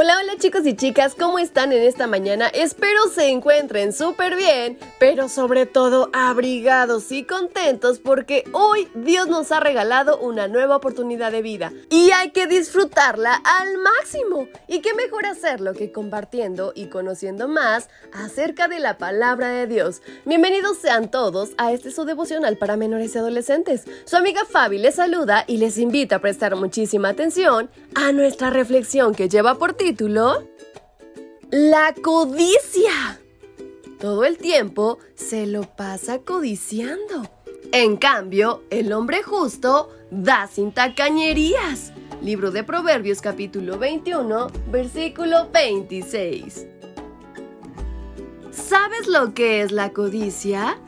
Hola, hola chicos y chicas, ¿cómo están en esta mañana? Espero se encuentren súper bien, pero sobre todo abrigados y contentos porque hoy Dios nos ha regalado una nueva oportunidad de vida y hay que disfrutarla al máximo. ¿Y qué mejor hacerlo que compartiendo y conociendo más acerca de la palabra de Dios? Bienvenidos sean todos a este su devocional para menores y adolescentes. Su amiga Fabi les saluda y les invita a prestar muchísima atención a nuestra reflexión que lleva por ti título? La codicia. Todo el tiempo se lo pasa codiciando. En cambio, el hombre justo da sin tacañerías. Libro de Proverbios capítulo 21, versículo 26. ¿Sabes lo que es la codicia?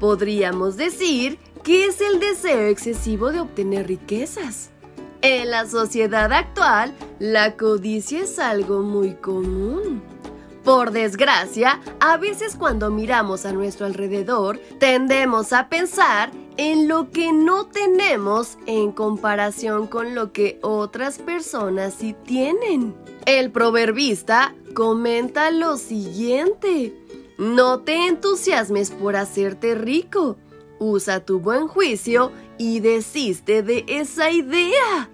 Podríamos decir que es el deseo excesivo de obtener riquezas. En la sociedad actual, la codicia es algo muy común. Por desgracia, a veces cuando miramos a nuestro alrededor, tendemos a pensar en lo que no tenemos en comparación con lo que otras personas sí tienen. El proverbista comenta lo siguiente, no te entusiasmes por hacerte rico, usa tu buen juicio y desiste de esa idea.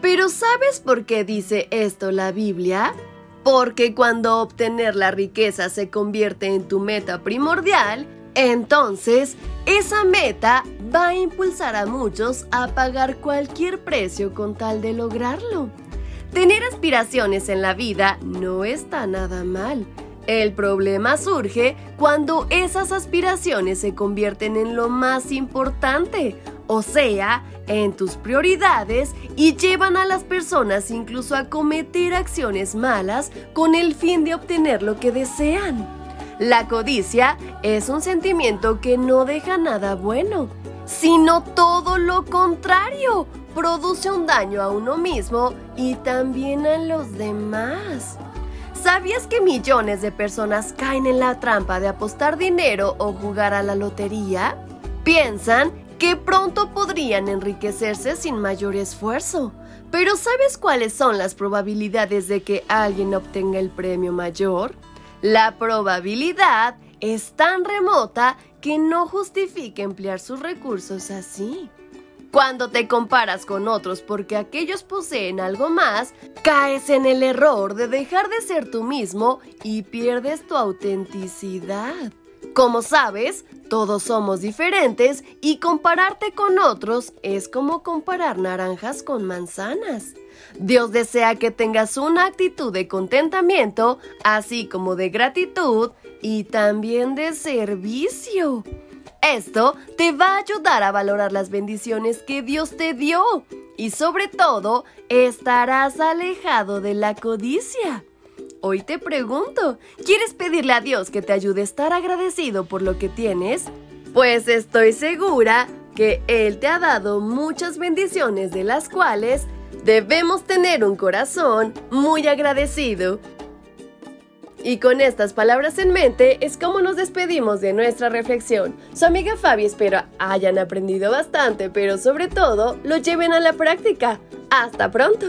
Pero ¿sabes por qué dice esto la Biblia? Porque cuando obtener la riqueza se convierte en tu meta primordial, entonces esa meta va a impulsar a muchos a pagar cualquier precio con tal de lograrlo. Tener aspiraciones en la vida no está nada mal. El problema surge cuando esas aspiraciones se convierten en lo más importante o sea, en tus prioridades y llevan a las personas incluso a cometer acciones malas con el fin de obtener lo que desean. La codicia es un sentimiento que no deja nada bueno, sino todo lo contrario, produce un daño a uno mismo y también a los demás. ¿Sabías que millones de personas caen en la trampa de apostar dinero o jugar a la lotería? Piensan que pronto podrían enriquecerse sin mayor esfuerzo. Pero ¿sabes cuáles son las probabilidades de que alguien obtenga el premio mayor? La probabilidad es tan remota que no justifica emplear sus recursos así. Cuando te comparas con otros porque aquellos poseen algo más, caes en el error de dejar de ser tú mismo y pierdes tu autenticidad. Como sabes, todos somos diferentes y compararte con otros es como comparar naranjas con manzanas. Dios desea que tengas una actitud de contentamiento, así como de gratitud y también de servicio. Esto te va a ayudar a valorar las bendiciones que Dios te dio y sobre todo estarás alejado de la codicia. Hoy te pregunto, ¿quieres pedirle a Dios que te ayude a estar agradecido por lo que tienes? Pues estoy segura que Él te ha dado muchas bendiciones de las cuales debemos tener un corazón muy agradecido. Y con estas palabras en mente es como nos despedimos de nuestra reflexión. Su amiga Fabi espero hayan aprendido bastante, pero sobre todo lo lleven a la práctica. ¡Hasta pronto!